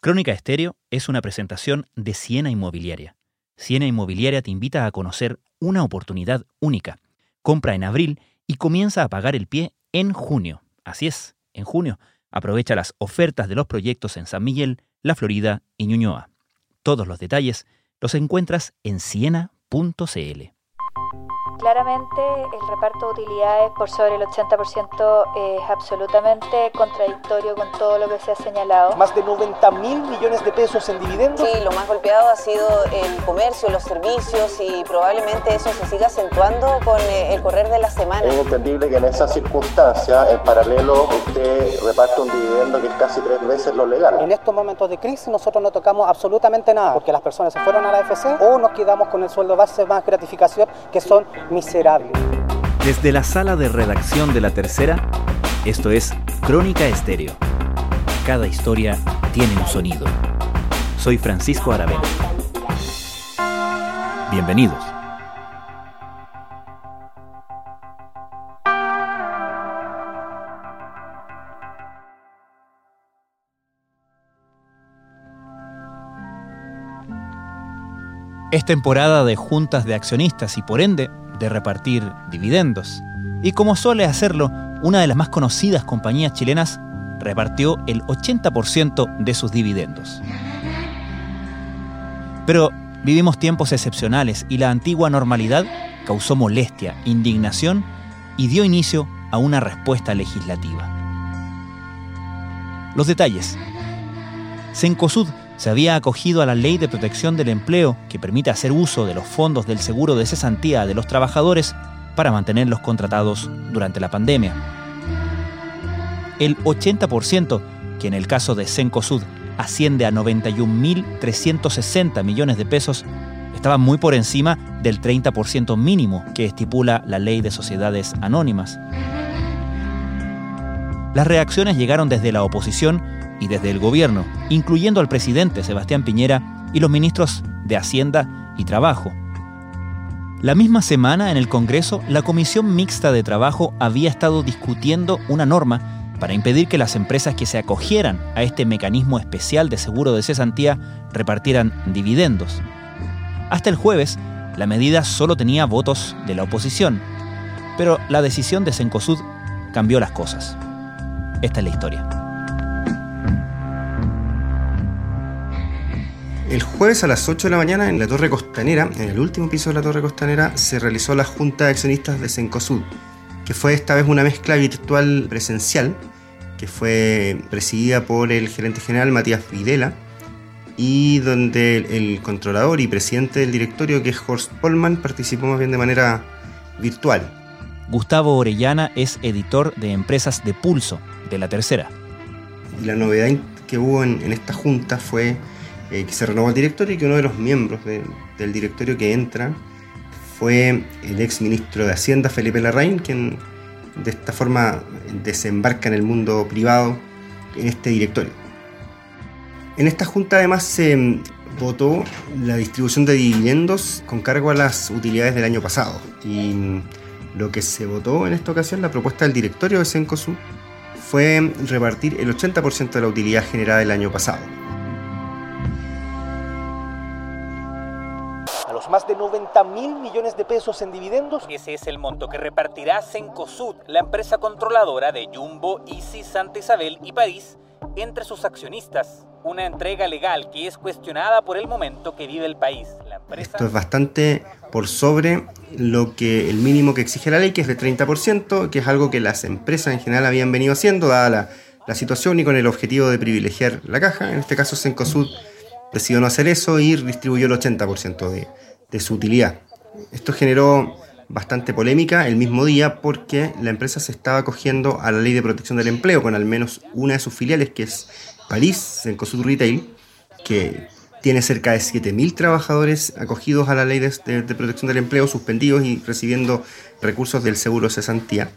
Crónica Estéreo es una presentación de Siena Inmobiliaria. Siena Inmobiliaria te invita a conocer una oportunidad única. Compra en abril y comienza a pagar el pie en junio. Así es, en junio. Aprovecha las ofertas de los proyectos en San Miguel, La Florida y Ñuñoa. Todos los detalles los encuentras en siena.cl. Claramente el reparto de utilidades por sobre el 80% es absolutamente contradictorio con todo lo que se ha señalado. Más de 90 mil millones de pesos en dividendos. Sí, lo más golpeado ha sido el comercio, los servicios y probablemente eso se siga acentuando con eh, el correr de la semana. Es entendible que en esas circunstancias, en paralelo, usted reparte un dividendo que es casi tres veces lo legal. En estos momentos de crisis nosotros no tocamos absolutamente nada porque las personas se fueron a la FC o nos quedamos con el sueldo base más gratificación que son miserable. Desde la sala de redacción de La Tercera, esto es Crónica Estéreo. Cada historia tiene un sonido. Soy Francisco Aravena. Bienvenidos. Es temporada de juntas de accionistas y por ende de repartir dividendos. Y como suele hacerlo, una de las más conocidas compañías chilenas repartió el 80% de sus dividendos. Pero vivimos tiempos excepcionales y la antigua normalidad causó molestia, indignación y dio inicio a una respuesta legislativa. Los detalles. Cencosud se había acogido a la Ley de Protección del Empleo que permite hacer uso de los fondos del seguro de cesantía de los trabajadores para mantenerlos contratados durante la pandemia. El 80%, que en el caso de Cencosud asciende a 91.360 millones de pesos, estaba muy por encima del 30% mínimo que estipula la Ley de Sociedades Anónimas. Las reacciones llegaron desde la oposición y desde el gobierno, incluyendo al presidente Sebastián Piñera y los ministros de Hacienda y Trabajo. La misma semana en el Congreso, la Comisión Mixta de Trabajo había estado discutiendo una norma para impedir que las empresas que se acogieran a este mecanismo especial de seguro de cesantía repartieran dividendos. Hasta el jueves, la medida solo tenía votos de la oposición, pero la decisión de Cencosud cambió las cosas. Esta es la historia. El jueves a las 8 de la mañana en la Torre Costanera, en el último piso de la Torre Costanera, se realizó la Junta de Accionistas de Cencosud, que fue esta vez una mezcla virtual presencial, que fue presidida por el gerente general Matías Videla, y donde el controlador y presidente del directorio, que es Horst Polman, participó más bien de manera virtual. Gustavo Orellana es editor de Empresas de Pulso, de la tercera. Y la novedad que hubo en, en esta junta fue eh, que se renovó el directorio y que uno de los miembros del directorio que entra fue el ex ministro de Hacienda, Felipe Larraín, quien de esta forma desembarca en el mundo privado en este directorio. En esta junta además se mm, votó la distribución de dividendos con cargo a las utilidades del año pasado. Y mm, lo que se votó en esta ocasión, la propuesta del directorio de Cencosud, fue repartir el 80% de la utilidad generada del año pasado. Más de 90 mil millones de pesos en dividendos. Ese es el monto que repartirá Cencosud, la empresa controladora de Jumbo, Easy, Santa Isabel y París, entre sus accionistas. Una entrega legal que es cuestionada por el momento que vive el país. Esto es bastante por sobre lo que el mínimo que exige la ley, que es de 30%, que es algo que las empresas en general habían venido haciendo, dada la, la situación y con el objetivo de privilegiar la caja. En este caso, Cencosud decidió no hacer eso y distribuyó el 80% de, de su utilidad. Esto generó bastante polémica el mismo día porque la empresa se estaba acogiendo a la ley de protección del empleo con al menos una de sus filiales, que es París, Cencosud Retail, que tiene cerca de 7.000 trabajadores acogidos a la ley de, protección del empleo, suspendidos y recibiendo recursos del seguro cesantía.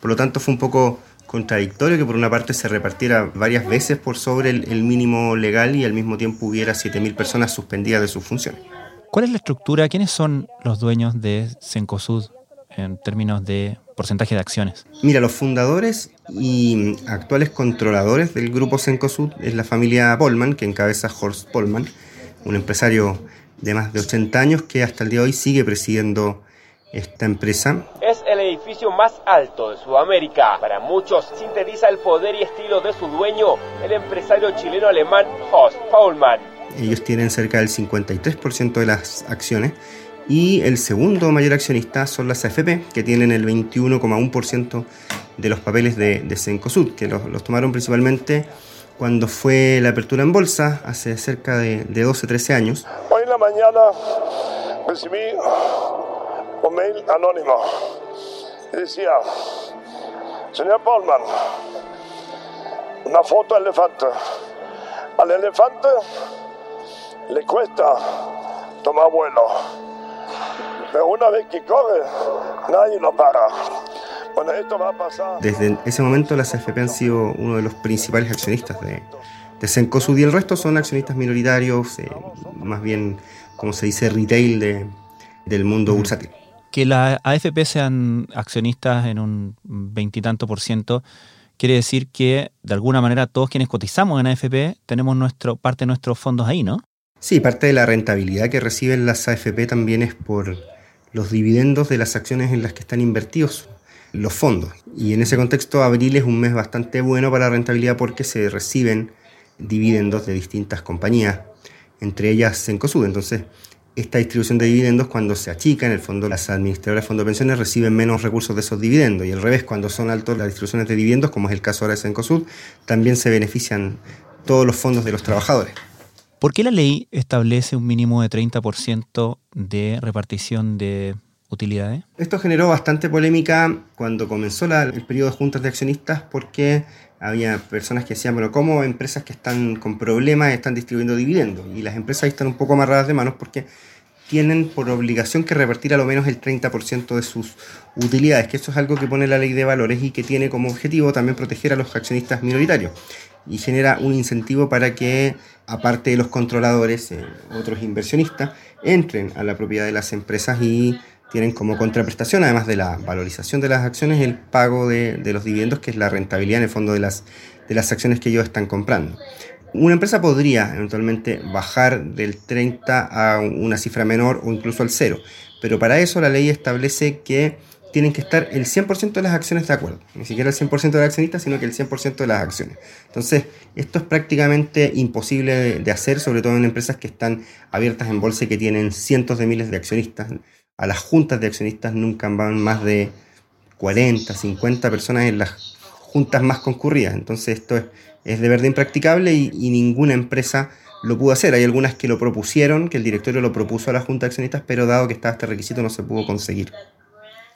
Por lo tanto, fue un poco contradictorio que por una parte se repartiera varias veces por sobre el, el mínimo legal y al mismo tiempo hubiera 7.000 personas suspendidas de sus funciones. ¿Cuál es la estructura? ¿Quiénes son los dueños de Cencosud? en términos de porcentaje de acciones? Mira, los fundadores y actuales controladores del grupo Cencosud es la familia Polman, que encabeza Horst Polman, un empresario de más de 80 años que hasta el día de hoy sigue presidiendo esta empresa. Es el edificio más alto de Sudamérica. Para muchos sintetiza el poder y estilo de su dueño, el empresario chileno-alemán Horst Paulmann. Ellos tienen cerca del 53% de las acciones y el segundo mayor accionista son las AFP, que tienen el 21,1% de los papeles de, de Cencosud, que los, tomaron principalmente cuando fue la apertura en bolsa, hace cerca de, de 12-13 años. Hoy en la mañana recibí un mail anónimo y decía, señor Polman, una foto de elefante. Al elefante le cuesta tomar vuelo, pero una vez que corre, nadie lo para. Bueno, esto va a pasar. Desde ese momento las AFP han sido uno de los principales accionistas de, de Cencosud y el resto son accionistas minoritarios, eh, más bien, como se dice, retail de, del mundo bursátil. Que las AFP sean accionistas en un veintitanto por ciento quiere decir que de alguna manera todos quienes cotizamos en AFP tenemos nuestro, parte de nuestros fondos ahí, ¿no? Sí, parte de la rentabilidad que reciben las AFP también es por los dividendos de las acciones en las que están invertidos los fondos. Y en ese contexto, abril es un mes bastante bueno para la rentabilidad porque se reciben dividendos de distintas compañías, entre ellas Cencosud. Entonces, esta distribución de dividendos, cuando se achica, en el fondo las administradoras de fondos de pensiones reciben menos recursos de esos dividendos. Y al revés, cuando son altos las distribuciones de dividendos, como es el caso ahora de Cencosud, también se benefician todos los fondos de los trabajadores. ¿Por qué la ley establece un mínimo de 30% de repartición de utilidades? Esto generó bastante polémica cuando comenzó la, el periodo de juntas de accionistas porque había personas que decían, bueno, ¿cómo empresas que están con problemas están distribuyendo dividendos? Y las empresas están un poco amarradas de manos porque tienen por obligación que repartir a lo menos el 30% de sus utilidades, que eso es algo que pone la ley de valores y que tiene como objetivo también proteger a los accionistas minoritarios y genera un incentivo para que, aparte de los controladores, eh, otros inversionistas, entren a la propiedad de las empresas y tienen como contraprestación, además de la valorización de las acciones, el pago de, de, los dividendos, que es la rentabilidad en el fondo de las, de las acciones que ellos están comprando. Una empresa podría eventualmente bajar del 30 a una cifra menor o incluso al cero, pero para eso la ley establece que tienen que estar el 100% de las acciones de acuerdo. Ni siquiera el 100% de accionistas, sino que el 100% de las acciones. Entonces, esto es prácticamente imposible de, hacer, sobre todo en empresas que están abiertas en bolsa y que tienen cientos de miles de accionistas a las juntas de accionistas nunca van más de 40, 50 personas en las juntas más concurridas. Entonces esto es, es de verdad impracticable y, y, ninguna empresa lo pudo hacer. Hay algunas que lo propusieron, que el directorio lo propuso a la junta de accionistas, pero dado que estaba este requisito no se pudo conseguir.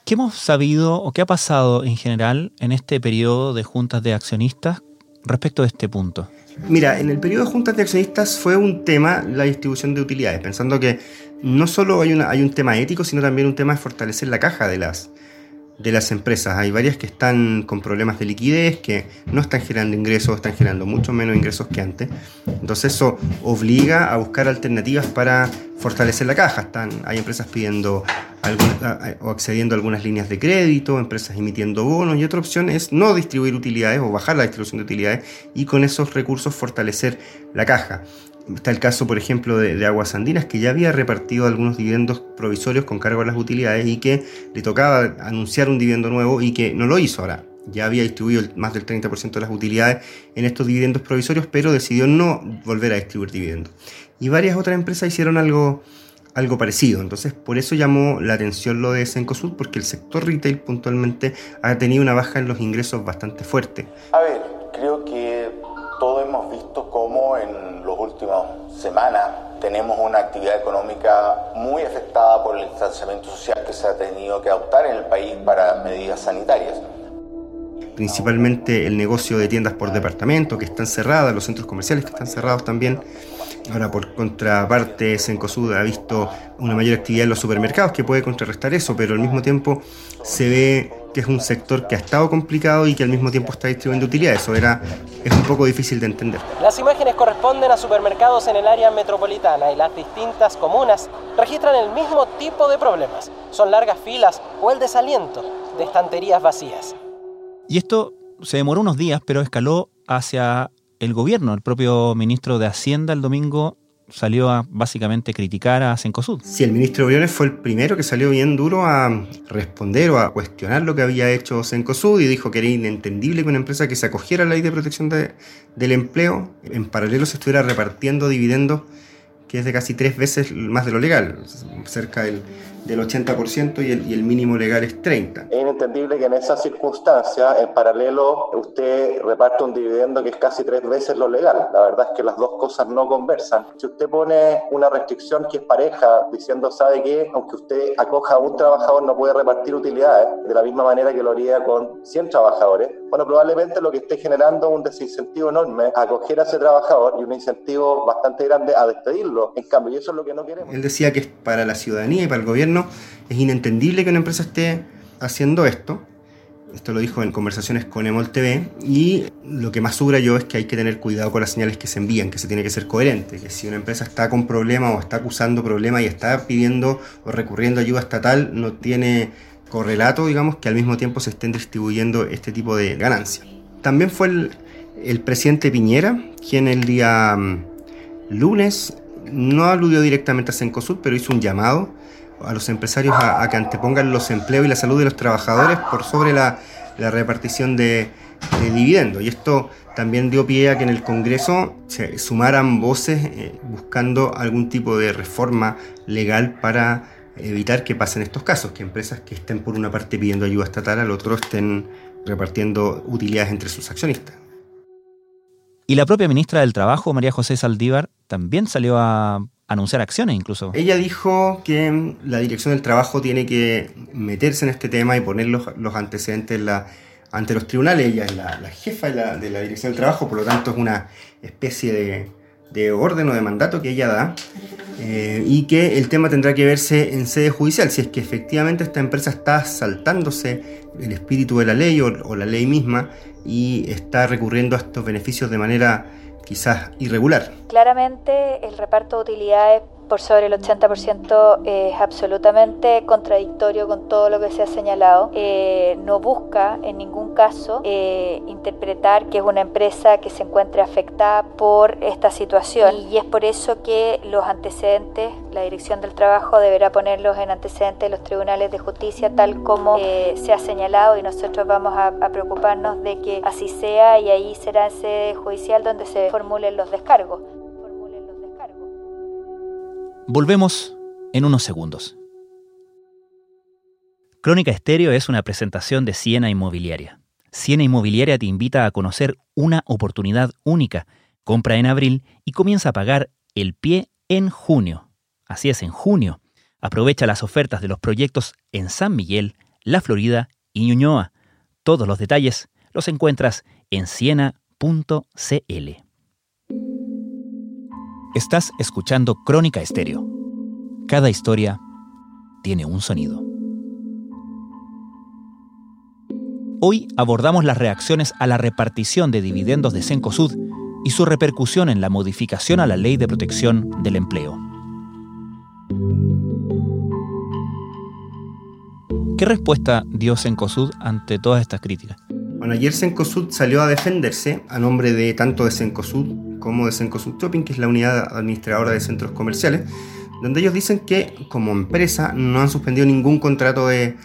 ¿Qué hemos sabido o qué ha pasado en general en este periodo de juntas de accionistas respecto de este punto? Mira, en el periodo de juntas de accionistas fue un tema la distribución de utilidades, pensando que no solo hay, hay un tema ético, sino también un tema de fortalecer la caja de las, de las empresas. Hay varias que están con problemas de liquidez, que no están generando ingresos, están generando mucho menos ingresos que antes. Entonces eso obliga a buscar alternativas para fortalecer la caja. Están, hay empresas pidiendo o accediendo a algunas líneas de crédito, empresas emitiendo bonos y otra opción es no distribuir utilidades o bajar la distribución de utilidades y con esos recursos fortalecer la caja. Está el caso, por ejemplo, de, Aguas Andinas, que ya había repartido algunos dividendos provisorios con cargo a las utilidades y que le tocaba anunciar un dividendo nuevo y que no lo hizo ahora. Ya había distribuido más del 30% de las utilidades en estos dividendos provisorios, pero decidió no volver a distribuir dividendos. Y varias otras empresas hicieron algo, algo parecido. Entonces, por eso llamó la atención lo de Cencosud, porque el sector retail puntualmente ha tenido una baja en los ingresos bastante fuerte. A ver, semanas tenemos una actividad económica muy afectada por el distanciamiento social que se ha tenido que adoptar en el país para medidas sanitarias. Principalmente el negocio de tiendas por departamento que están cerradas, los centros comerciales que están cerrados también. Ahora, por contraparte, Cencosud ha visto una mayor actividad en los supermercados que puede contrarrestar eso, pero al mismo tiempo se ve que es un sector que ha estado complicado y que al mismo tiempo está distribuyendo utilidades. Eso era, es un poco difícil de entender. Las imágenes corresponden a supermercados en el área metropolitana y las distintas comunas registran el mismo tipo de problemas. Son largas filas o el desaliento de estanterías vacías. Y esto se demoró unos días, pero escaló hacia el gobierno. El propio ministro de Hacienda el domingo salió a básicamente criticar a Cencosud. Sí, el ministro Briones fue el primero que salió bien duro a responder o a cuestionar lo que había hecho Cencosud y dijo que era inentendible que una empresa que se acogiera a la ley de protección del empleo en paralelo se estuviera repartiendo dividendos que es de casi tres veces más de lo legal, cerca del, del 80% y el, y el, mínimo legal es 30%. Es inentendible que en esa circunstancia, en paralelo, usted reparte un dividendo que es casi tres veces lo legal. La verdad es que las dos cosas no conversan. Si usted pone una restricción que es pareja, diciendo, sabe que aunque usted acoja a un trabajador no puede repartir utilidades de la misma manera que lo haría con 100 trabajadores, bueno, probablemente lo que esté generando un desincentivo enorme a acoger a ese trabajador y un incentivo bastante grande a despedirlo. En cambio, y eso es lo que no queremos. Él decía que para la ciudadanía y para el gobierno es inentendible que una empresa esté haciendo esto. Esto lo dijo en conversaciones con Emol TV. Y lo que más yo es que hay que tener cuidado con las señales que se envían, que se tiene que ser coherente. Que si una empresa está con problemas o está acusando problemas y está pidiendo o recurriendo ayuda estatal, no tiene correlato, digamos, que al mismo tiempo se estén distribuyendo este tipo de ganancias. También fue el, el presidente Piñera quien el día mm, lunes no aludió directamente a Cencosud, pero hizo un llamado a los empresarios a, que antepongan los empleos y la salud de los trabajadores por sobre la, repartición de, dividendos. Y esto también dio pie a que en el Congreso se sumaran voces eh, buscando algún tipo de reforma legal para evitar que pasen estos casos, que empresas que estén por una parte pidiendo ayuda estatal, al otro estén repartiendo utilidades entre sus accionistas. Y la propia ministra del Trabajo, María José Saldívar, también salió a anunciar acciones incluso. Ella dijo que la Dirección del Trabajo tiene que meterse en este tema y poner los, antecedentes ante los tribunales. Ella es la, jefa de la, Dirección del Trabajo, por lo tanto es una especie de, orden o de mandato que ella da eh, y que el tema tendrá que verse en sede judicial, si es que efectivamente esta empresa está saltándose el espíritu de la ley o la ley misma y está recurriendo a estos beneficios de manera quizás irregular. Claramente el reparto de utilidades por sobre el 80% es absolutamente contradictorio con todo lo que se ha señalado. Eh, no busca en ningún caso eh, interpretar que es una empresa que se encuentre afectada por esta situación y es por eso que los antecedentes, la Dirección del Trabajo deberá ponerlos en antecedentes de los tribunales de justicia tal como eh, se ha señalado y nosotros vamos a, a, preocuparnos de que así sea y ahí será en sede judicial donde se formulen los descargos. Volvemos en unos segundos. Crónica Estéreo es una presentación de Siena Inmobiliaria. Siena Inmobiliaria te invita a conocer una oportunidad única. Compra en abril y comienza a pagar el pie en junio. Así es, en junio. Aprovecha las ofertas de los proyectos en San Miguel, La Florida y Ñuñoa. Todos los detalles los encuentras en siena.cl. Estás escuchando Crónica Estéreo. Cada historia tiene un sonido. Hoy abordamos las reacciones a la repartición de dividendos de Cencosud y su repercusión en la modificación a la Ley de Protección del Empleo. ¿Qué respuesta dio Cencosud ante todas estas críticas? Bueno, ayer Cencosud salió a defenderse a nombre de tanto de Cencosud como de Cencosud Shopping, que es la unidad administradora de centros comerciales, donde ellos dicen que como empresa no han suspendido ningún contrato de,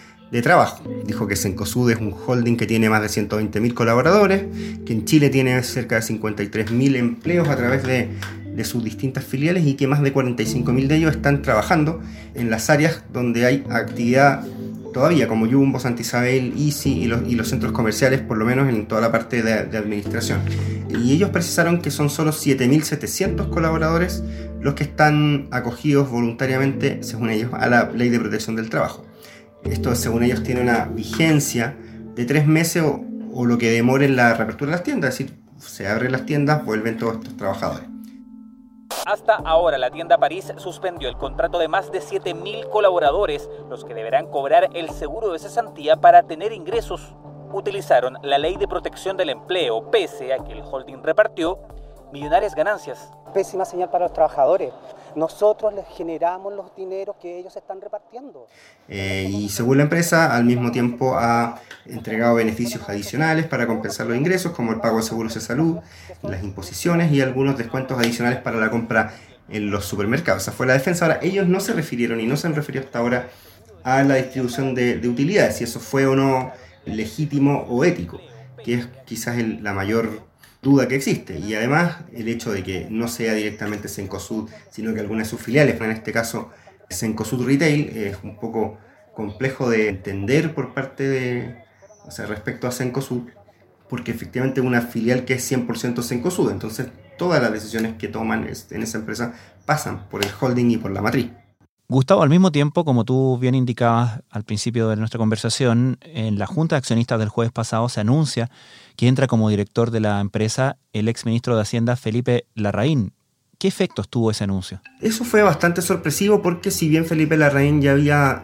trabajo. Dijo que Cencosud es un holding que tiene más de 120.000 colaboradores, que en Chile tiene cerca de 53.000 empleos a través de, de, sus distintas filiales y que más de 45.000 de ellos están trabajando en las áreas donde hay actividad todavía, como Jumbo, Santa Isabel, Easy y los, y los centros comerciales, por lo menos en toda la parte de, administración. Y ellos precisaron que son solo 7.700 colaboradores los que están acogidos voluntariamente, según ellos, a la ley de protección del trabajo. Esto, según ellos, tiene una vigencia de tres meses o, o lo que demore en la reapertura de las tiendas, es decir, se abren las tiendas, vuelven todos estos trabajadores. Hasta ahora la tienda París suspendió el contrato de más de 7.000 colaboradores, los que deberán cobrar el seguro de cesantía para tener ingresos. Utilizaron la ley de protección del empleo, pese a que el holding repartió millonarias ganancias. Pésima señal para los trabajadores. Nosotros les generamos los dineros que ellos están repartiendo. Eh, y según la empresa, al mismo tiempo ha entregado beneficios adicionales para compensar los ingresos, como el pago de seguros de salud, las imposiciones y algunos descuentos adicionales para la compra en los supermercados. Esa fue la defensa. Ahora, ellos no se refirieron y no se han referido hasta ahora a la distribución de, de utilidades, si eso fue o no legítimo o ético, que es quizás el, la mayor duda que existe. Y además el hecho de que no sea directamente Sencosud, sino que algunas de sus filiales, en este caso Sencosud Retail, es un poco complejo de entender por parte de, o sea, respecto a Sencosud, porque efectivamente es una filial que es 100% Sencosud, entonces todas las decisiones que toman en esa empresa pasan por el holding y por la matriz. Gustavo, al mismo tiempo, como tú bien indicabas al principio de nuestra conversación, en la Junta de Accionistas del jueves pasado se anuncia que entra como director de la empresa el exministro de Hacienda Felipe Larraín. ¿Qué efectos tuvo ese anuncio? Eso fue bastante sorpresivo porque si bien Felipe Larraín ya había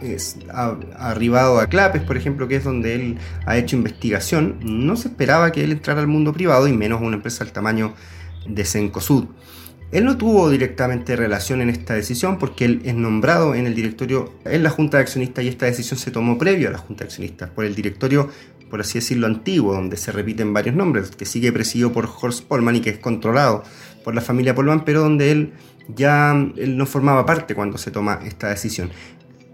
arribado a Clapes, por ejemplo, que es donde él ha hecho investigación, no se esperaba que él entrara al mundo privado y menos una empresa del tamaño de Cencosud. Él no tuvo directamente relación en esta decisión porque él es nombrado en el directorio, en la Junta de Accionistas y esta decisión se tomó previo a la Junta de Accionistas por el directorio, por así decirlo, antiguo, donde se repiten varios nombres, que sigue presidido por Horst Polman y que es controlado por la familia Polman, pero donde él ya no formaba parte cuando se toma esta decisión.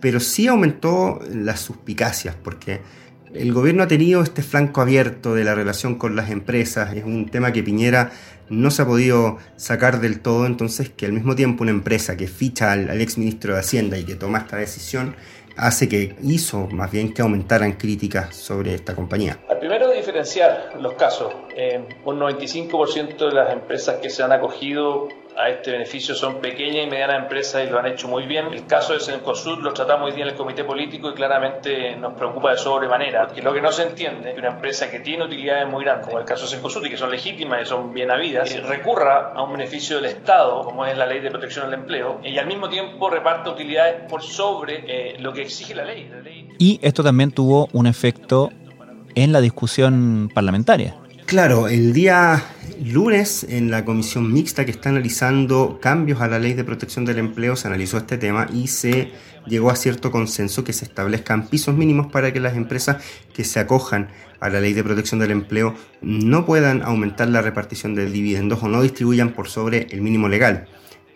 Pero sí aumentó las suspicacias porque el gobierno ha tenido este flanco abierto de la relación con las empresas, es un tema que Piñera no se ha podido sacar del todo, entonces que al mismo tiempo una empresa que ficha al, ex ministro de Hacienda y que toma esta decisión hace que hizo más bien que aumentaran críticas sobre esta compañía. Al primero diferenciar los casos, eh, un 95% de las empresas que se han acogido a este beneficio son pequeñas y medianas empresas y lo han hecho muy bien. El caso de Sencosud lo tratamos hoy día en el comité político y claramente nos preocupa de sobremanera, porque lo que no se entiende es que una empresa que tiene utilidades muy grandes, como el caso de Sencosud, y que son legítimas y son bien habidas, recurra a un beneficio del Estado, como es la ley de protección al empleo, y al mismo tiempo reparte utilidades por sobre eh, lo que exige la ley. Y esto también tuvo un efecto en la discusión parlamentaria. Claro, el día lunes en la comisión mixta que está analizando cambios a la ley de protección del empleo se analizó este tema y se llegó a cierto consenso que se establezcan pisos mínimos para que las empresas que se acojan a la ley de protección del empleo no puedan aumentar la repartición de dividendos o no distribuyan por sobre el mínimo legal.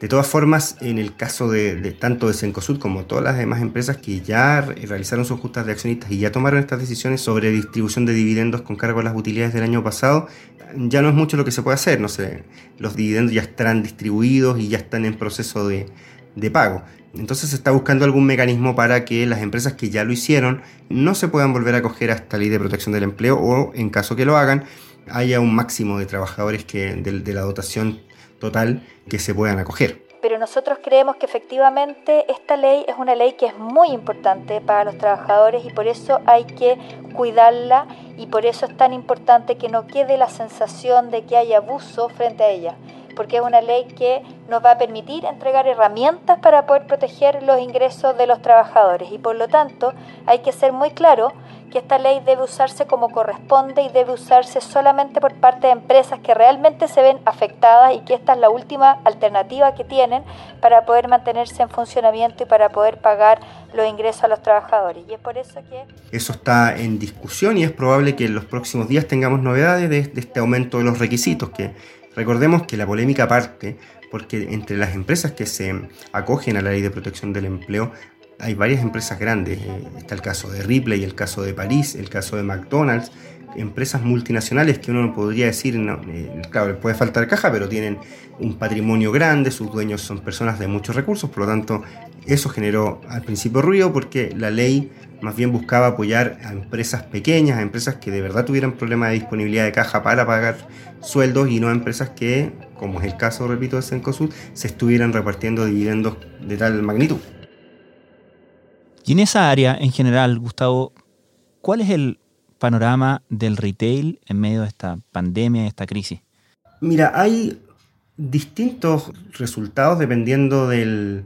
De todas formas, en el caso de, tanto de Cencosud como todas las demás empresas que ya realizaron sus justas de accionistas y ya tomaron estas decisiones sobre distribución de dividendos con cargo a las utilidades del año pasado, ya no es mucho lo que se puede hacer. No sé, los dividendos ya estarán distribuidos y ya están en proceso de, de pago. Entonces se está buscando algún mecanismo para que las empresas que ya lo hicieron no se puedan volver a acoger a esta ley de protección del empleo o, en caso que lo hagan, haya un máximo de trabajadores que de la dotación total que se puedan acoger. Pero nosotros creemos que efectivamente esta ley es una ley que es muy importante para los trabajadores y por eso hay que cuidarla y por eso es tan importante que no quede la sensación de que hay abuso frente a ella porque es una ley que nos va a permitir entregar herramientas para poder proteger los ingresos de los trabajadores y por lo tanto hay que ser muy claro que esta ley debe usarse como corresponde y debe usarse solamente por parte de empresas que realmente se ven afectadas y que esta es la última alternativa que tienen para poder mantenerse en funcionamiento y para poder pagar los ingresos a los trabajadores. Y es por eso que... Eso está en discusión y es probable que en los próximos días tengamos novedades de, de este aumento de los requisitos que Recordemos que la polémica parte porque entre las empresas que se acogen a la ley de protección del empleo hay varias empresas grandes. Eh, está el caso de Ripley, el caso de París, el caso de McDonald's, empresas multinacionales que uno podría decir, no, eh, claro, les puede faltar caja, pero tienen un patrimonio grande, sus dueños son personas de muchos recursos, por lo tanto, eso generó al principio ruido porque la ley más bien buscaba apoyar a empresas pequeñas, a empresas que de verdad tuvieran problemas de disponibilidad de caja para pagar sueldos y no a empresas que, como es el caso, repito, de Cencosud, se estuvieran repartiendo dividendos de tal magnitud. Y en esa área, en general, Gustavo, ¿cuál es el panorama del retail en medio de esta pandemia, de esta crisis? Mira, hay distintos resultados dependiendo del,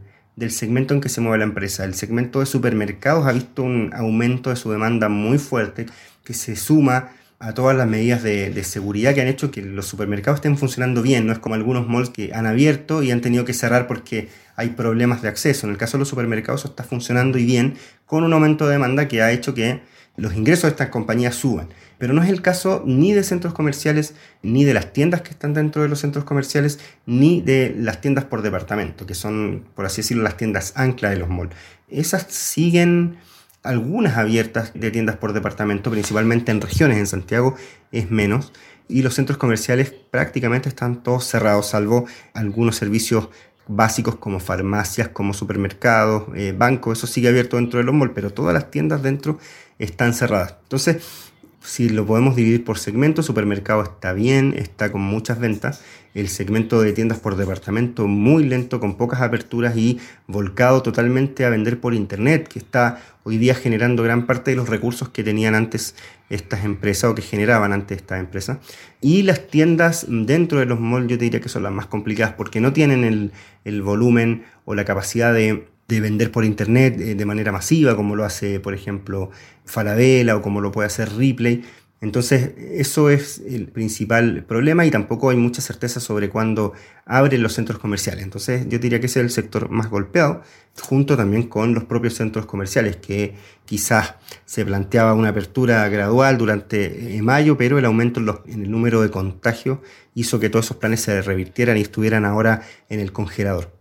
segmento en que se mueve la empresa. El segmento de supermercados ha visto un aumento de su demanda muy fuerte que se suma a todas las medidas de, seguridad que han hecho que los supermercados estén funcionando bien. No es como algunos malls que han abierto y han tenido que cerrar porque hay problemas de acceso. En el caso de los supermercados está funcionando y bien con un aumento de demanda que ha hecho que los ingresos de estas compañías suban. Pero no es el caso ni de centros comerciales, ni de las tiendas que están dentro de los centros comerciales, ni de las tiendas por departamento, que son, por así decirlo, las tiendas ancla de los malls. Esas siguen algunas abiertas de tiendas por departamento, principalmente en regiones, en Santiago es menos, y los centros comerciales prácticamente están todos cerrados, salvo algunos servicios básicos como farmacias, como supermercados, eh, bancos, eso sigue abierto dentro de los pero todas las tiendas dentro están cerradas. Entonces, si lo podemos dividir por segmentos, supermercado está bien, está con muchas ventas. El segmento de tiendas por departamento muy lento, con pocas aperturas y volcado totalmente a vender por internet, que está hoy día generando gran parte de los recursos que tenían antes estas empresas o que generaban antes estas empresas. Y las tiendas dentro de los malls yo diría que son las más complicadas porque no tienen el, el volumen o la capacidad de de vender por internet eh, de manera masiva, como lo hace, por ejemplo, Falabella o como lo puede hacer Ripley. Entonces, eso es el principal problema y tampoco hay mucha certeza sobre cuándo abren los centros comerciales. Entonces, yo diría que ese es el sector más golpeado, junto también con los propios centros comerciales, que quizás se planteaba una apertura gradual durante eh, mayo, pero el aumento en, el número de contagios hizo que todos esos planes se revirtieran y estuvieran ahora en el congelador.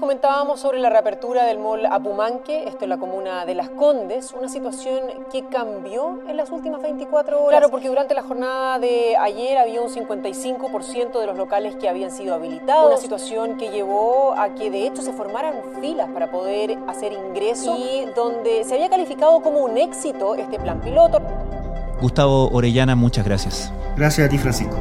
Comentábamos sobre la reapertura del mall Apumanque, esto en la comuna de Las Condes, una situación que cambió en las últimas 24 horas. Claro, porque durante la jornada de ayer había un 55% de los locales que habían sido habilitados, una situación que llevó a que de hecho se formaran filas para poder hacer ingreso y donde se había calificado como un éxito este plan piloto. Gustavo Orellana, muchas gracias. Gracias a ti, Francisco.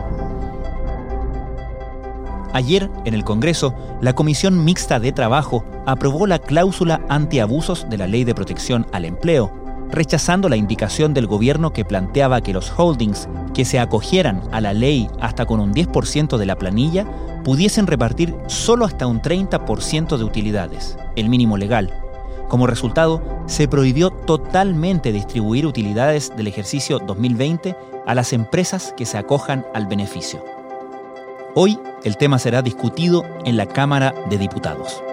Ayer, en el Congreso, la Comisión Mixta de Trabajo aprobó la cláusula antiabusos de la Ley de Protección al Empleo, rechazando la indicación del gobierno que planteaba que los holdings que se acogieran a la ley hasta con un 10% de la planilla pudiesen repartir solo hasta un 30% de utilidades, el mínimo legal. Como resultado, se prohibió totalmente distribuir utilidades del ejercicio 2020 a las empresas que se acojan al beneficio. Hoy el tema será discutido en la Cámara de Diputados.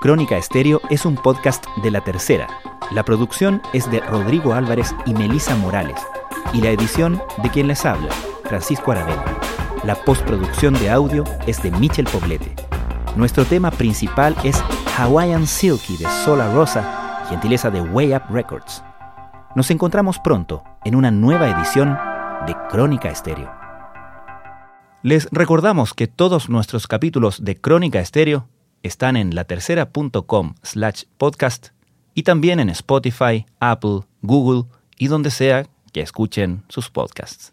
Crónica Estéreo es un podcast de La Tercera. La producción es de Rodrigo Álvarez y Melisa Morales, y la edición de quien les habla, Francisco Aravena. La postproducción de audio es de Michel Poblete. Nuestro tema principal es Hawaiian Silky de Sola Rosa, gentileza de Way Up Records. Nos encontramos pronto en una nueva edición de Crónica Estéreo. Les recordamos que todos nuestros capítulos de Crónica Estéreo están en latercera.com slash podcast y también en Spotify, Apple, Google y donde sea que escuchen sus podcasts.